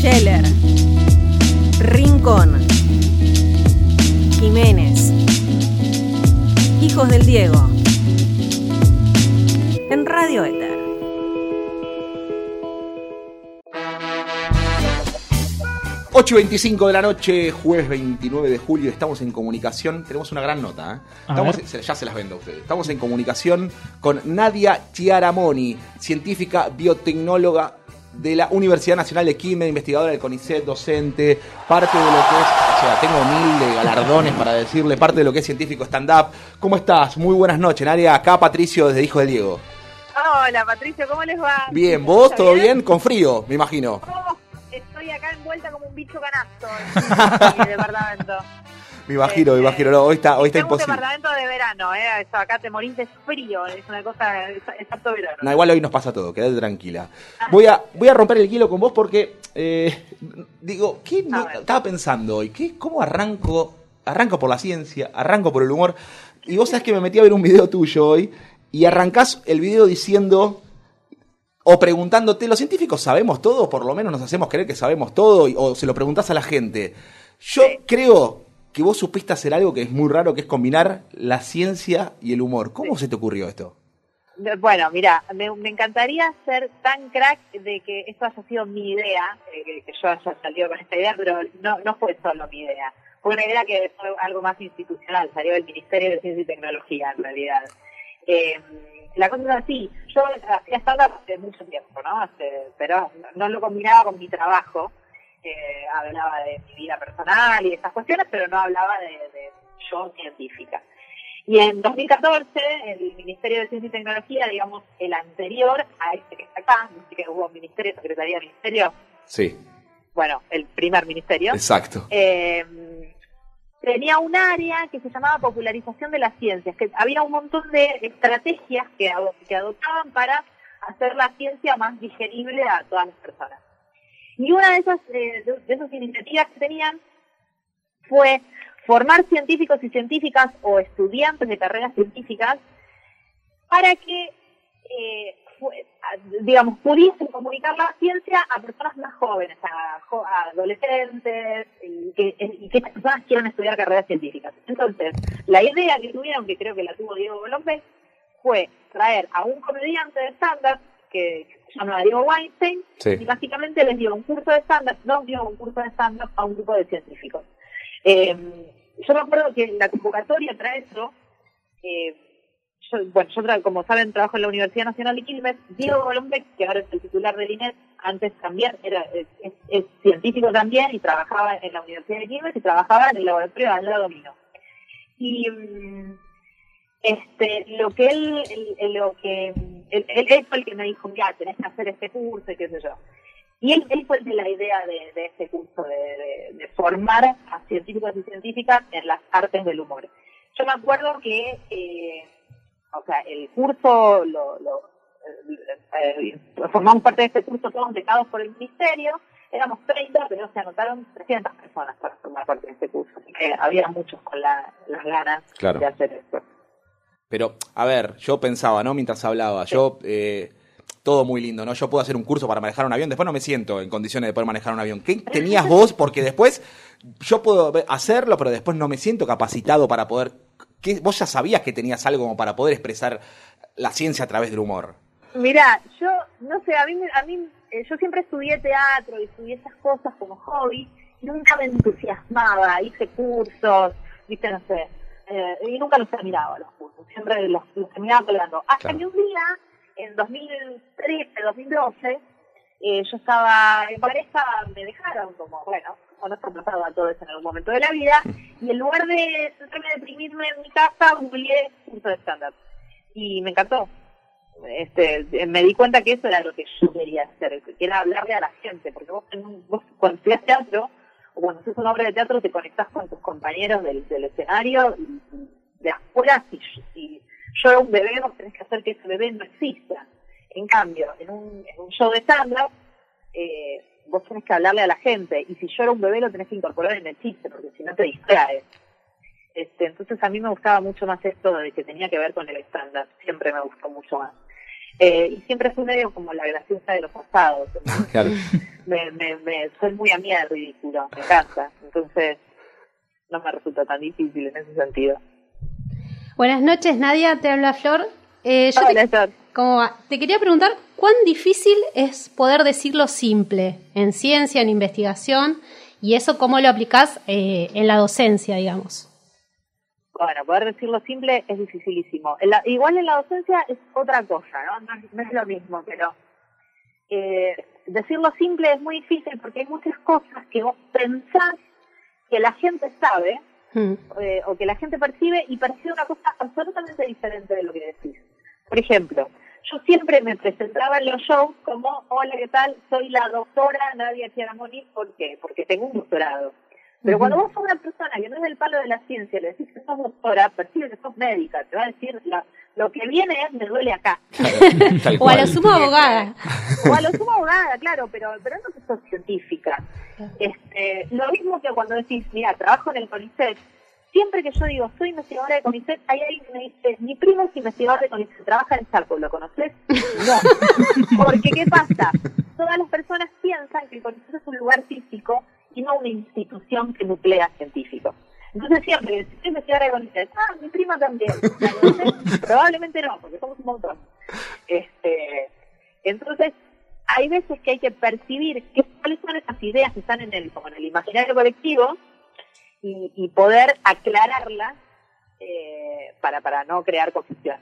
Scheller, Rincón, Jiménez, Hijos del Diego, en Radio Éter. Ocho y 25 de la noche, jueves 29 de julio, estamos en comunicación. Tenemos una gran nota, ¿eh? Estamos- se- ya se las vendo a ustedes. Estamos en comunicación con Nadia Chiaramoni, científica biotecnóloga de la Universidad Nacional de Quilmes, investigadora del CONICET, docente, parte de lo que es, o sea, tengo mil de galardones para decirle, parte de lo que es científico stand-up. ¿Cómo estás? Muy buenas noches, Nadia. Acá Patricio desde Hijo del Diego. Hola Patricio, ¿cómo les va? Bien, ¿vos? ¿Está ¿Todo bien? Con frío, me imagino. Oh, estoy acá envuelta como un bicho canasto en mi departamento. Me imagino, me imagino. No, hoy está, hoy está Tengo un imposible. departamento de verano, ¿eh? Eso, acá te morís de frío, es una cosa, harto verano. No, igual hoy nos pasa todo, quédate tranquila. Voy a, voy a romper el hielo con vos porque, eh, digo, ¿qué no- A ver. estaba pensando hoy? ¿Qué, ¿Cómo arranco? Arranco por la ciencia, arranco por el humor. Y vos sabés que me metí a ver un video tuyo hoy y arrancás el video diciendo o preguntándote, ¿los científicos sabemos todo? Por lo menos nos hacemos creer que sabemos todo y- o se lo preguntás a la gente. Yo Sí. creo que vos supiste hacer algo que es muy raro, que es combinar la ciencia y el humor. ¿Cómo se te ocurrió esto? Bueno, mira, me, me encantaría ser tan crack de que esto haya sido mi idea, eh, que, que yo haya salido con esta idea, pero no, no fue solo mi idea. Fue una idea que fue algo más institucional, salió del Ministerio de Ciencia y Tecnología en realidad. Eh, la cosa es así, yo hacía stand-up hace mucho tiempo, ¿no? Hace- pero no lo combinaba con mi trabajo, eh, hablaba de mi vida personal y esas cuestiones, pero no hablaba de, de yo científica. Y en 2014, el Ministerio de Ciencia y Tecnología, digamos, el anterior a este que está acá, viste que hubo Ministerio, Secretaría de Ministerio, Sí, bueno, el primer ministerio, exacto. eh, tenía un área que se llamaba popularización de las ciencias, que había un montón de estrategias que, que adoptaban para hacer la ciencia más digerible a todas las personas. Y una de esas, eh, de, esas iniciativas que tenían fue formar científicos y científicas o estudiantes de carreras científicas para que, eh, digamos, pudiesen comunicar la ciencia a personas más jóvenes, a, adolescentes, y que, y que estas personas quieran estudiar carreras científicas. Entonces, la idea que tuvieron, que creo que la tuvo Diego López, fue traer a un comediante de stand-up que se llama Diego Weinstein, Sí. y básicamente les dio un curso de stand-up, nos dio un curso de stand-up a un grupo de científicos. Eh, yo me acuerdo que la convocatoria para eso, eh, yo, bueno, yo como saben trabajo en la Universidad Nacional de Quilmes, Diego Golombek, que ahora es el titular del INET, antes también era es, es- es científico también y trabajaba en la Universidad de Quilmes y trabajaba en el laboratorio de al lado mío. Y mm, este, lo que él, el- lo que, él, él- fue el que me dijo, mira, tenés que hacer este curso y qué sé yo. Y él, él fue el de la idea de, de este curso, de, de- de formar a científicos y científicas en las artes del humor. Yo me acuerdo que, eh, o sea, el curso, lo, lo, eh, eh, formamos parte de este curso todos becados por el ministerio, éramos 30, pero se anotaron 300 personas para formar parte de este curso, así que había muchos con la- las ganas Claro. de hacer esto. Pero, a ver, yo pensaba, ¿no? Mientras hablaba, yo, eh, todo muy lindo, ¿no? Yo puedo hacer un curso para manejar un avión, después no me siento en condiciones de poder manejar un avión. ¿Qué tenías vos? Porque después yo puedo hacerlo, pero después no me siento capacitado para poder... ¿Qué? Vos ya sabías que tenías algo como para poder expresar la ciencia a través del humor. Mira, yo no sé, a mí, a mí eh, yo siempre estudié teatro y estudié esas cosas como hobby, y nunca me entusiasmaba, hice cursos, viste, no sé, eh, y nunca los terminaba los siempre los, los terminaba colgando. Hasta Claro. que un día, en 2013, 2012, eh, yo estaba en pareja, me dejaron como, bueno, nos ha pasado a todos en algún momento de la vida, y en lugar de sentarme a deprimirme en mi casa, googleé curso de stand-up. Y me encantó. Este, me di cuenta que eso era lo que yo quería hacer, que era hablarle a la gente, porque vos, en un- vos cuando estudias teatro, o cuando haces una obra de teatro, te conectás con tus compañeros del, del escenario, y de afuera, si, si yo era un bebé, vos tenés que hacer que ese bebé no exista. En cambio, en un, en un show de stand-up, eh, vos tenés que hablarle a la gente, y si yo era un bebé, lo tenés que incorporar en el chiste, porque si no te distraes. Este, entonces a mí me gustaba mucho más esto de que tenía que ver con el stand-up, siempre me gustó mucho más. Eh, y siempre fui medio como la graciosa de los pasados. Claro. me, me, me, soy muy amiga del ridículo, me encanta. Entonces, no me resulta tan difícil en ese sentido. Buenas noches, Nadia, te habla Flor. Eh, yo Hola, te, Flor. ¿cómo va? te quería preguntar, ¿cuán difícil es poder decirlo simple en ciencia, en investigación? Y eso, ¿cómo lo aplicás eh, en la docencia, digamos? Bueno, poder decirlo simple es dificilísimo. En la- igual en la docencia es otra cosa, ¿no? No, es- no es lo mismo, pero eh, decirlo simple es muy difícil porque hay muchas cosas que vos pensás que la gente sabe Hmm. eh, o que la gente percibe y percibe una cosa absolutamente diferente de lo que decís. Por ejemplo, yo siempre me presentaba en los shows como, hola, ¿qué tal? Soy la doctora Nadia Chiaramoni. ¿Por qué? Porque tengo un doctorado. Pero cuando vos sos una persona que no es del palo de la ciencia, le decís que sos doctora, percibe que sos médica, te va a decir, la- lo que viene es, me duele acá. O a lo sumo abogada. O a lo sumo abogada, claro, pero, pero no que sos científica. Este, lo mismo que cuando decís, mira, trabajo en el CONICET, siempre que yo digo, soy investigadora de CONICET, hay alguien que me dice, mi primo es investigador de CONICET, trabaja en Chaco, ¿lo conoces? No. Porque, ¿qué pasa? Todas las personas piensan que el CONICET es un lugar físico y no una institución que nuclea científicos. Entonces siempre, que si soy investigadora de CONICET, ah, mi prima también. Probablemente no, porque somos un montón. Este, entonces, hay veces que hay que percibir qué, cuáles son esas ideas que están en el, como en el imaginario colectivo y, y poder aclararlas eh, para, para no crear confusión.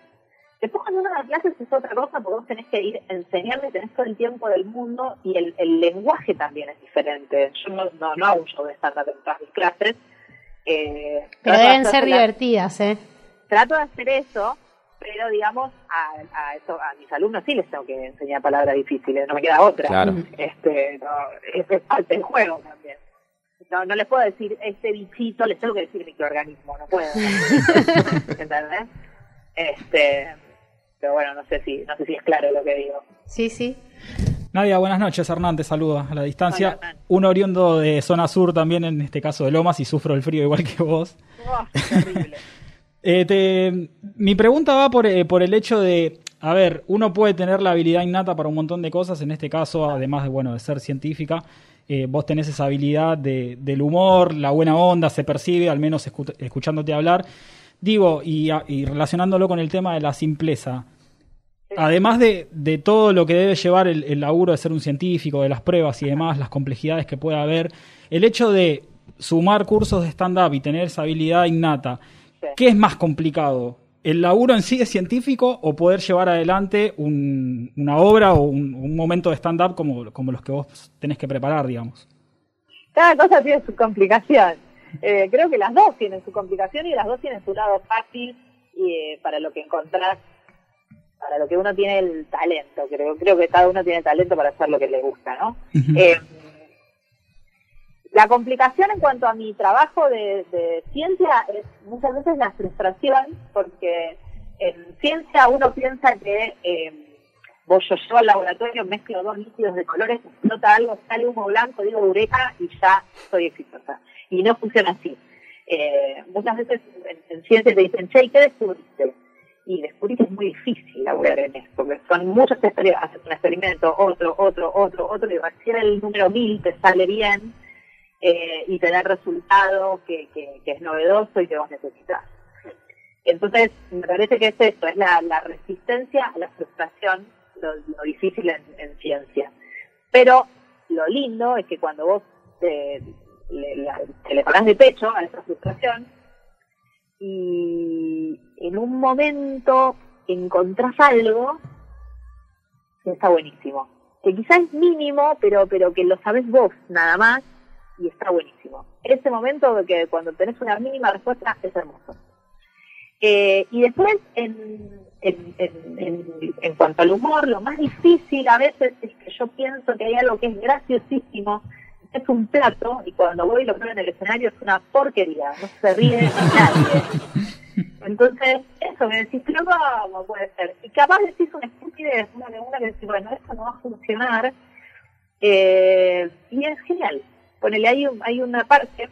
Después cuando uno da clases es otra cosa porque vos tenés que ir enseñando y tenés todo el tiempo del mundo y el, el lenguaje también es diferente. Yo no, no, no hago un show de estándar en todas mis clases. Eh, Pero de deben ser divertidas, ¿eh? trato de hacer eso, pero digamos, a, a, eso, a mis alumnos sí les tengo que enseñar palabras difíciles, no me queda otra. Claro. Este, no, es, es parte del juego también. No, no les puedo decir este bichito, les tengo que decir microorganismo, no puedo. ¿Entendés? Este, pero bueno, no sé si, no sé si es claro lo que digo. Sí, sí. Nadia, buenas noches. Hernán te saluda a la distancia. Hola. Un oriundo de zona sur también, en este caso de Lomas, y sufro el frío igual que vos. Oh, terrible. Eh, te- mi pregunta va por, eh, por el hecho de, a ver, uno puede tener la habilidad innata para un montón de cosas, en este caso, además de, bueno, de ser científica, eh, vos tenés esa habilidad de- del humor, la buena onda, se percibe, al menos escu- escuchándote hablar. Digo, y, relacionándolo con el tema de la simpleza, además de, de todo lo que debe llevar el, el laburo de ser un científico, de las pruebas y demás, las complejidades que puede haber, el hecho de sumar cursos de stand-up y tener esa habilidad innata, Sí. ¿qué es más complicado? ¿El laburo en sí es científico o poder llevar adelante un- una obra o un, un momento de stand-up como, como los que vos tenés que preparar, digamos? Cada cosa tiene su complicación. Eh, creo que las dos tienen su complicación y las dos tienen su lado fácil y, eh, para lo que encontrás, para lo que uno tiene el talento. Creo, creo que cada uno tiene talento para hacer lo que le gusta, ¿no? Eh, la complicación en cuanto a mi trabajo de, de ciencia es muchas veces la frustración, porque en ciencia uno piensa que eh, vos yo llevo al laboratorio, mezclo dos líquidos de colores, explota algo, sale humo blanco, digo eureka y ya soy exitosa. Y no funciona así. Eh, muchas veces en, en ciencia te dicen, che, ¿y qué descubriste? Y descubrir que es muy difícil laburar en esto, porque son muchos experimentos, haces un experimento, otro, otro, otro, otro, y recién el número mil te sale bien eh, y te da resultado que, que, que es novedoso y que vos necesitas. Entonces, me parece que es esto, es la, resistencia a la frustración, lo, lo difícil en, en ciencia. Pero lo lindo es que cuando vos te, le, la- te le parás de pecho a esa frustración y en un momento encontrás algo que está buenísimo. Que quizás es mínimo, pero, pero que lo sabés vos nada más y está buenísimo. Ese momento que cuando tenés una mínima respuesta es hermoso. Eh, y después, en, en, en, en cuanto al humor, lo más difícil a veces es que yo pienso que hay algo que es graciosísimo, es un plato, y cuando voy y lo pruebo en el escenario es una porquería, no se ríe nadie. Entonces, eso, me decís, pero ¿cómo puede ser? Y capaz decís una estupidez, una de una que decís, bueno, esto no va a funcionar, eh, y es genial. Ponele, hay, un- hay una parte,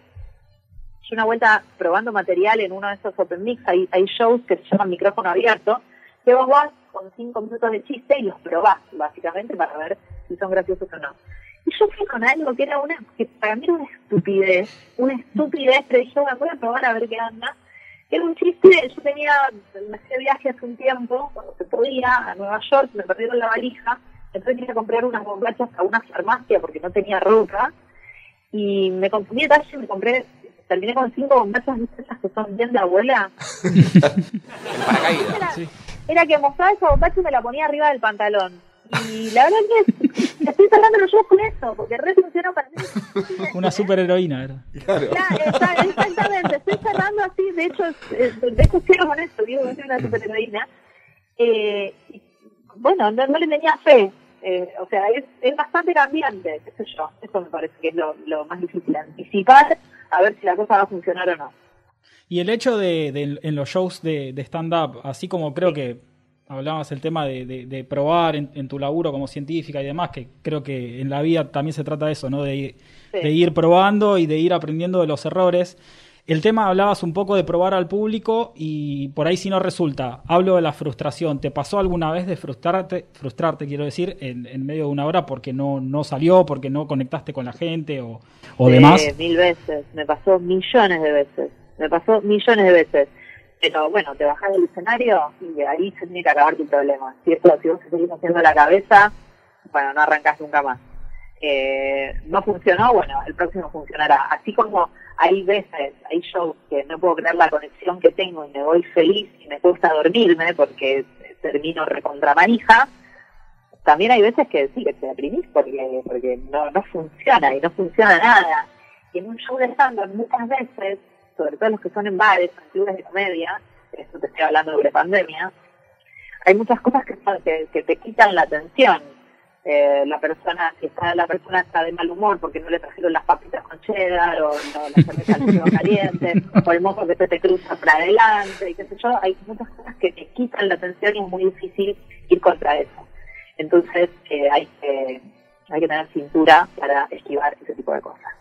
yo una vuelta probando material en uno de esos open mix, hay, hay shows que se llaman micrófono abierto, que vos vas con cinco minutos de chiste y los probás, básicamente, para ver si son graciosos o no. Y yo fui con algo que era una, que para mí era una estupidez, una estupidez, pero dije, bueno, voy a probar a ver qué anda. Era un chiste, yo tenía, me hacía viaje hace un tiempo, cuando se podía, a Nueva York, me perdieron la valija, entonces quería comprar unas bombachas a una farmacia porque no tenía ropa, y me confundí de talle y me compré, terminé con cinco bombachas de esas que son bien de abuela. El paracaídas. Era, Sí. era que mostraba esa bombacha y me la ponía arriba del pantalón. Y la verdad que estoy cerrando los ojos con eso, porque re funcionó para mí. Una superheroína era. Claro. Claro, está- exactamente, estoy cerrando así, de hecho, eh, de hecho cierro con eso, digo que soy una superheroína. Eh, y, bueno, no, no le tenía fe, eh, o sea, es, es bastante cambiante, qué sé yo, eso me parece que es lo, lo más difícil, anticipar a ver si la cosa va a funcionar o no. Y el hecho de, de- en los shows de, de stand-up, así como creo que hablabas el tema de, de- de probar en, en tu laburo como científica y demás, que creo que en la vida también se trata de eso, ¿no? De, ir- Sí. de ir probando y de ir aprendiendo de los errores. El tema hablabas un poco de probar al público y por ahí si no resulta, hablo de la frustración. ¿Te pasó alguna vez de frustrarte, frustrarte quiero decir, en, en medio de una hora porque no, no salió, porque no conectaste con la gente o, o Eh, demás? mil veces, me pasó millones de veces, me pasó millones de veces. Pero bueno, te bajás del escenario y ahí se tiene que acabar tu problema. Si, si vos te seguís haciendo la cabeza, bueno, no arrancás nunca más. Eh, no funcionó, bueno, el próximo funcionará. Así como hay veces, hay shows que no puedo creer la conexión que tengo y me voy feliz y me cuesta dormirme porque termino recontra manija, también hay veces que sí, que te deprimís porque, porque no, no funciona y no funciona nada. Y en un show de stand muchas veces, sobre todo los que son en bares, en clubes de comedia, esto te estoy hablando sobre pandemia, hay muchas cosas que, te quitan la atención. Eh, la persona, si está, la persona está de mal humor porque no le trajeron las papitas con cheddar o no, la cerveza quedó caliente o el mozo que se te cruza para adelante y qué sé yo, hay muchas cosas que te quitan la atención y es muy difícil ir contra eso. Entonces eh, hay, que, hay que tener cintura para esquivar ese tipo de cosas.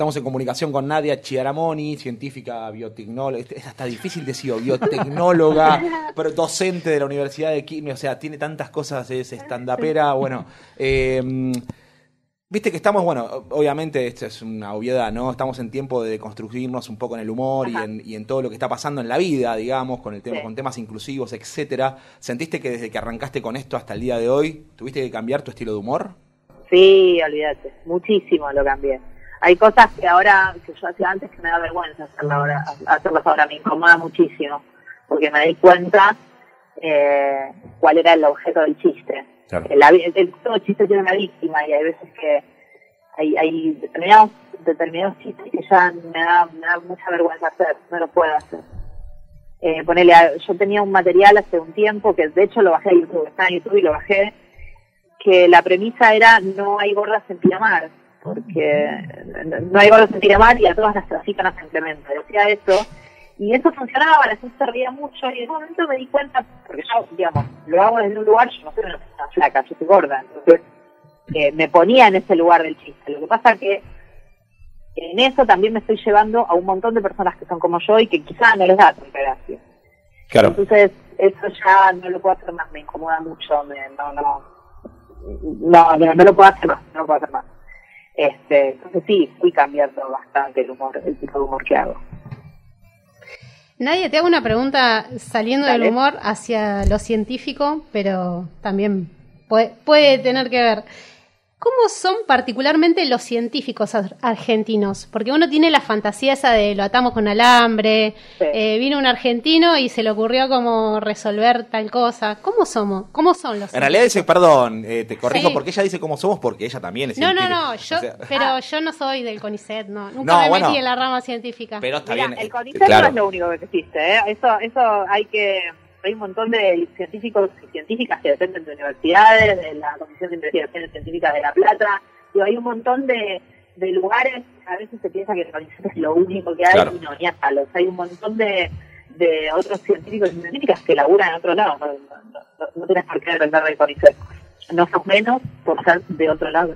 Estamos en comunicación con Nadia Chiaramoni, científica biotecnóloga, es hasta difícil decir, biotecnóloga, pero docente de la Universidad de Química, o sea, tiene tantas cosas, es estandapera, bueno, eh, viste que estamos, bueno, obviamente esto es una obviedad, ¿no? Estamos en tiempo de construirnos un poco en el humor y en, y en todo lo que está pasando en la vida, digamos, con el tema, Sí. con temas inclusivos, etcétera. ¿Sentiste que desde que arrancaste con esto hasta el día de hoy, tuviste que cambiar tu estilo de humor? Sí, olvídate, muchísimo lo cambié. Hay cosas que ahora, que yo hacía antes que me da vergüenza hacerlas ahora, hacerlas ahora me incomoda muchísimo, porque me di cuenta eh, cuál era el objeto del chiste. Claro. El, el- el- todo chiste tiene una víctima y hay veces que hay, hay determinados, determinados chistes que ya me da, me da mucha vergüenza hacer, no lo puedo hacer. Eh, ponele, a- yo tenía un material hace un tiempo que de hecho lo bajé a YouTube, está en YouTube y lo bajé, que la premisa era no hay gordas en Pinamar, porque no hay gordas en Pinamar y a todas las trafican a simplemente. Decía eso, y eso funcionaba, la gente se reía mucho, y en un momento me di cuenta, porque yo, digamos, lo hago desde un lugar, yo no soy una persona flaca, yo soy gorda, entonces eh, me ponía en ese lugar del chiste. Lo que pasa que en eso también me estoy llevando a un montón de personas que son como yo y que quizás no les da tanta gracia. Claro. Entonces, eso ya no lo puedo hacer más, me incomoda mucho, me, no, no, no, no, no lo puedo hacer más, no lo puedo hacer más. Este, entonces sí, fui cambiando bastante el humor, el tipo de humor que hago. Nadie te hago una pregunta saliendo Dale. del humor hacia lo científico, pero también puede, puede tener que ver. ¿Cómo son particularmente los científicos ar- argentinos? Porque uno tiene la fantasía esa de lo atamos con alambre, Sí. eh, vino un argentino y se le ocurrió como resolver tal cosa. ¿Cómo somos? ¿Cómo son los En realidad dice, perdón, eh, te corrijo Sí. porque ella dice cómo somos porque ella también es No, no, científica. no, yo, O sea, pero yo no soy del CONICET, no. Nunca No, me bueno. metí en la rama científica. pero está Mirá, bien. el eh, CONICET claro. no es lo único que existe, ¿eh? Eso, eso hay que, hay un montón de científicos y científicas que dependen de universidades, de la Comisión de Investigaciones Científicas de La Plata, y hay un montón de, de lugares, a veces se piensa que el CONICET es lo único que hay, Claro. y no, ni a palos. Hay un montón de, de otros científicos y científicas que laburan en otro lado, no, no, no, no tienes por qué depender del CONICET. No sos menos por ser de otro lado.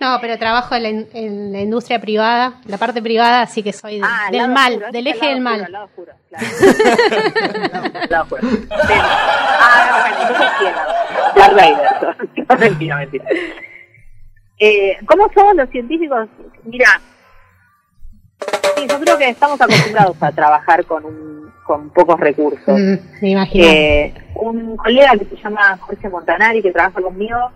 No, pero trabajo en la, in- en la industria privada, la parte privada, así que soy de- Ah, del mal, oscuro, del eje el del mal. oscuro, lado oscuro, claro. Lado oscuro. Sí. Ah, bueno, entonces sí, la- Darth Vader. No, mentira, mentira. Eh, ¿Cómo somos los científicos? Mira, sí, yo creo que estamos acostumbrados a trabajar con, un, con pocos recursos. Mm, me imagino. Eh, un colega que se llama Jorge Montanari, que trabaja conmigo,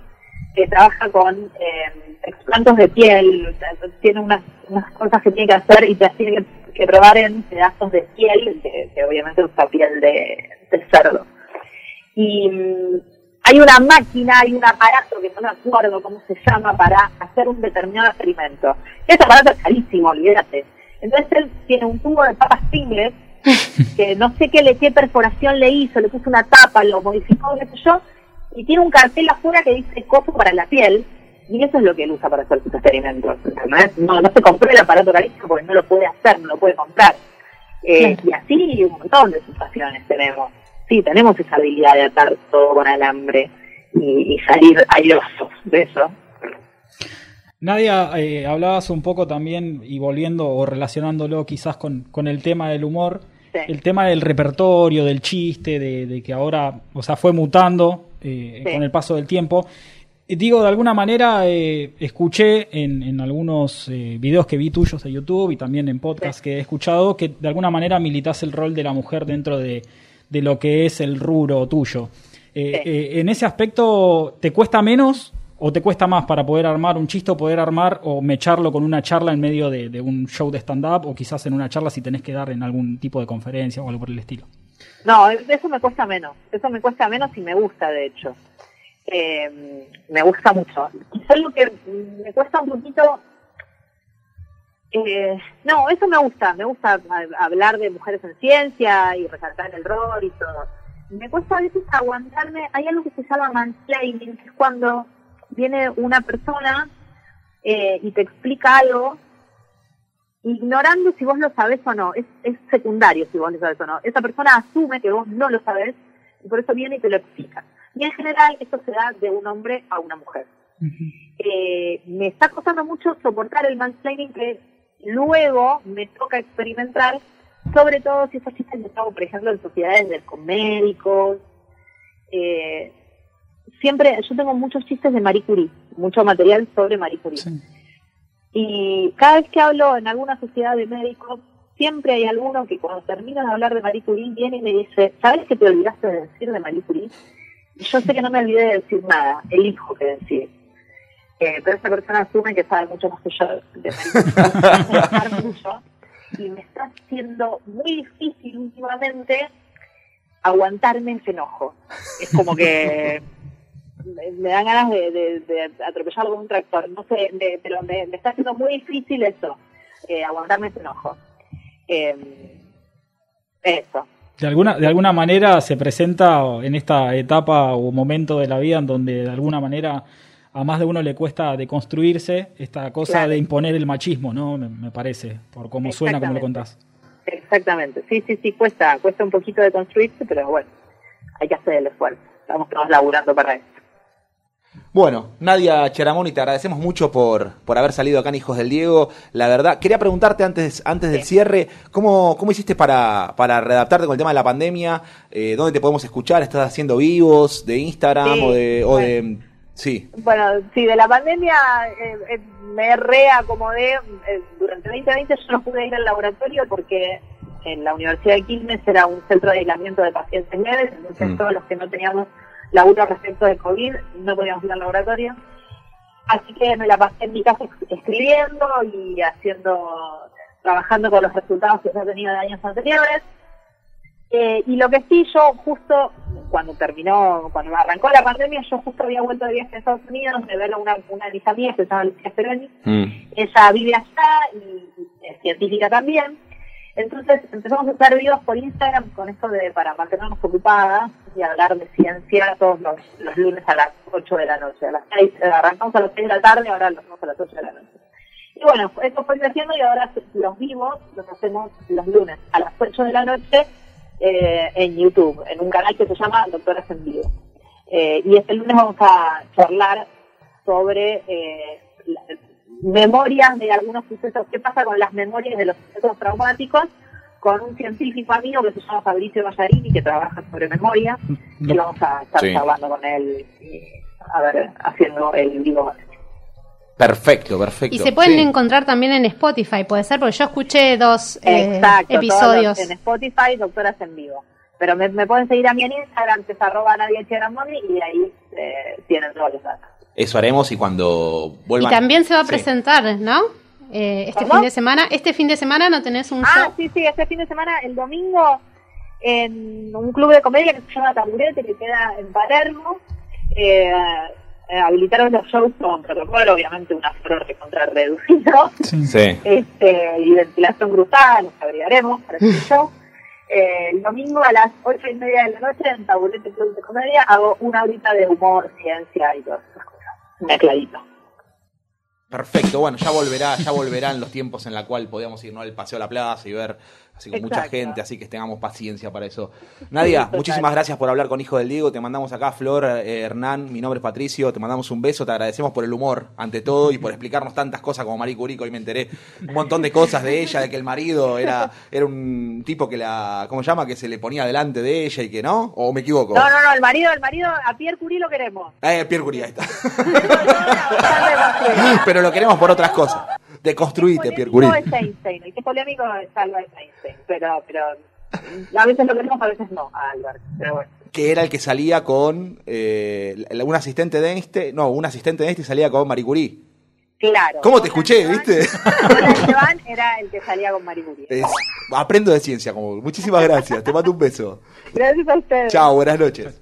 que trabaja con eh, explantos de piel, tiene unas, unas cosas que tiene que hacer y te tiene que, que probar en pedazos de piel, que, que obviamente usa piel de, de cerdo. Y mm, hay una máquina, hay un aparato que no me acuerdo cómo se llama para hacer un determinado experimento. Ese aparato es carísimo, olvídate. Entonces él tiene un tubo de papas Pringles que no sé qué le qué perforación le hizo, le puso una tapa, lo modificó, qué sé yo, y tiene un cartel afuera que dice coso para la piel, y eso es lo que él usa para hacer sus experimentos. ¿entendés? No, no se compró el aparato carísimo porque no lo puede hacer, no lo puede comprar. Eh, Y así un montón de situaciones tenemos. Sí, tenemos esa habilidad de atar todo con alambre y, y salir airosos de eso. Nadia, eh, hablabas un poco también, y volviendo o relacionándolo quizás con, con el tema del humor, Sí. el tema del repertorio, del chiste, de, de que ahora, o sea, fue mutando eh, Sí. con el paso del tiempo. Eh, Digo, de alguna manera, eh, escuché en, en algunos eh, videos que vi tuyos de YouTube y también en podcast Sí. que he escuchado que de alguna manera militas el rol de la mujer dentro de, de lo que es el rubro tuyo. En ese aspecto, ¿te cuesta menos o te cuesta más para poder armar un chiste o poder armar o mecharlo con una charla en medio de, un show de stand-up o quizás en una charla si tenés que dar en algún tipo de conferencia o algo por el estilo? No, eso me cuesta menos. Eso me cuesta menos y me gusta, de hecho. Eh, me gusta mucho. Quizás lo que me cuesta un poquito. Eh, no, eso me gusta. Me gusta hablar de mujeres en ciencia y resaltar el rol y todo. Me cuesta a veces aguantarme. Hay algo que se llama mansplaining, que es cuando viene una persona eh, y te explica algo ignorando si vos lo sabés o no, es, es secundario si vos lo sabés o no. Esa persona asume que vos no lo sabés y por eso viene y te lo explica. Y en general esto se da de un hombre a una mujer. Eh, me está costando mucho soportar el mansplaining que luego me toca experimentar, sobre todo si esos chistes los hago, por ejemplo, en sociedades de, con médicos. Eh, siempre, yo tengo muchos chistes de Marie Curie, mucho material sobre Marie Curie. Y cada vez que hablo en alguna sociedad de médicos, siempre hay alguno que cuando termino de hablar de Marie Curie viene y me dice, ¿sabes qué te olvidaste de decir de Marie Curie? Y yo sé que no me olvidé de decir nada, elijo qué decir. Eh, pero esa persona asume que sabe mucho más que yo de Marie Curie. Mucho y me está haciendo muy difícil últimamente aguantarme ese enojo. Es como que me, dan ganas de, de, de atropellarlo con un tractor. No sé, me- pero me, me está haciendo muy difícil eso, eh, aguantarme ese enojo. Eh, eso. De alguna, de alguna manera se presenta en esta etapa o momento de la vida en donde de alguna manera a más de uno le cuesta deconstruirse esta cosa Claro. de imponer el machismo, ¿no? Me, me parece, por cómo suena, como lo contás. Exactamente. Sí, sí, sí, cuesta, cuesta un poquito de construirse, pero bueno, hay que hacer el esfuerzo. Estamos todos laburando para eso. Bueno, Nadia Cheramoni, te agradecemos mucho por, por haber salido acá en Hijos del Diego. La verdad, quería preguntarte antes, antes del cierre, ¿cómo, cómo hiciste para, para redactarte con el tema de la pandemia? Eh, ¿Dónde te podemos escuchar? ¿Estás haciendo vivos de Instagram Sí, o de... O bueno. de sí, Bueno, sí, de la pandemia eh, eh, me reacomodé. eh, durante 2020 yo no pude ir al laboratorio porque en la Universidad de Quilmes era un centro de aislamiento de pacientes leves, entonces Mm. todos los que no teníamos laburo respecto de COVID no podíamos ir al laboratorio. Así que me la pasé en mi casa es- escribiendo y haciendo, trabajando con los resultados que ya tenía de años anteriores. Eh, y lo que sí, yo justo cuando terminó, cuando arrancó la pandemia, yo justo había vuelto de viaje a Estados Unidos de ver a una, una de mis amigas que se llama Lucía Peroni. Ella vive allá y, y es científica también. Entonces empezamos a hacer videos por Instagram con esto de para mantenernos ocupadas y hablar de ciencia todos los, los lunes a las 8 de la noche. A las 6, eh, arrancamos a las 6 de la tarde, ahora lo hacemos a las 8 de la noche. Y bueno, esto fue creciendo y ahora los vivos los hacemos los lunes a las 8 de la noche eh, en YouTube, en un canal que se llama Doctoras en Vivo. Eh, y este lunes vamos a charlar sobre eh, la- memorias de algunos sucesos, qué pasa con las memorias de los sucesos traumáticos, con un científico amigo que se llama Fabricio Ballarini, que trabaja sobre memoria, que lo vamos a estar Sí. charlando con él, y, a ver, haciendo el vivo. Perfecto, perfecto. Y se pueden Sí. encontrar también en Spotify, puede ser, porque yo escuché dos eh, Exacto, episodios. en Spotify, Doctoras en Vivo. Pero me, me pueden seguir a mí en Instagram, que es arroba Cheramoni, y ahí eh, tienen todos los datos. Eso haremos y cuando Y vuelvan. también se va a Sí. presentar, ¿no? Eh, este ¿Cómo? fin de semana. Este fin de semana no tenés un Ah, show. sí, sí, este fin de semana, el domingo, en un club de comedia que se llama Taburete, que queda en Palermo. Eh, eh, habilitaron los shows con protocolo, obviamente un aforo recontra reducido, Sí. Sí. este, y ventilación brutal, nos agregaremos para este show. Eh, el domingo a las ocho y media de la noche en Taburete Club de Comedia hago una horita de humor, ciencia y cosas. Mezcladito. Perfecto, bueno, ya volverá, ya volverán los tiempos en la cual podíamos ir ¿no? al paseo a la plaza y ver así con mucha gente, así que tengamos paciencia para eso. Nadia, muchísimas gracias por hablar con Hijo del Diego, te mandamos acá, Flor, eh, Hernán, mi nombre es Patricio, te mandamos un beso, te agradecemos por el humor, ante todo, y por explicarnos tantas cosas como Marie Curie, hoy me enteré un montón de cosas de ella, de que el marido era, era un tipo que la, ¿cómo se llama? Que se le ponía delante de ella y que no, o me equivoco. No, no, no, el marido, el marido, a Pierre Curie lo queremos. Eh, Pierre Curie, ahí está. Pero lo queremos por otras cosas. Deconstruite, Pierre Curie. es Einstein, el que es polémico es Albert Einstein, pero, pero a veces lo queremos, a veces no, a Albert, pero bueno. que era el que salía con eh, un asistente de Einstein, no, un asistente de Einstein salía con Marie Curie. Claro. ¿Cómo te escuché, Esteban- viste? Esteban era el que salía con Marie Curie. Es- aprendo de ciencia, como muchísimas gracias, te mando un beso. Gracias a ustedes. Chao, buenas noches.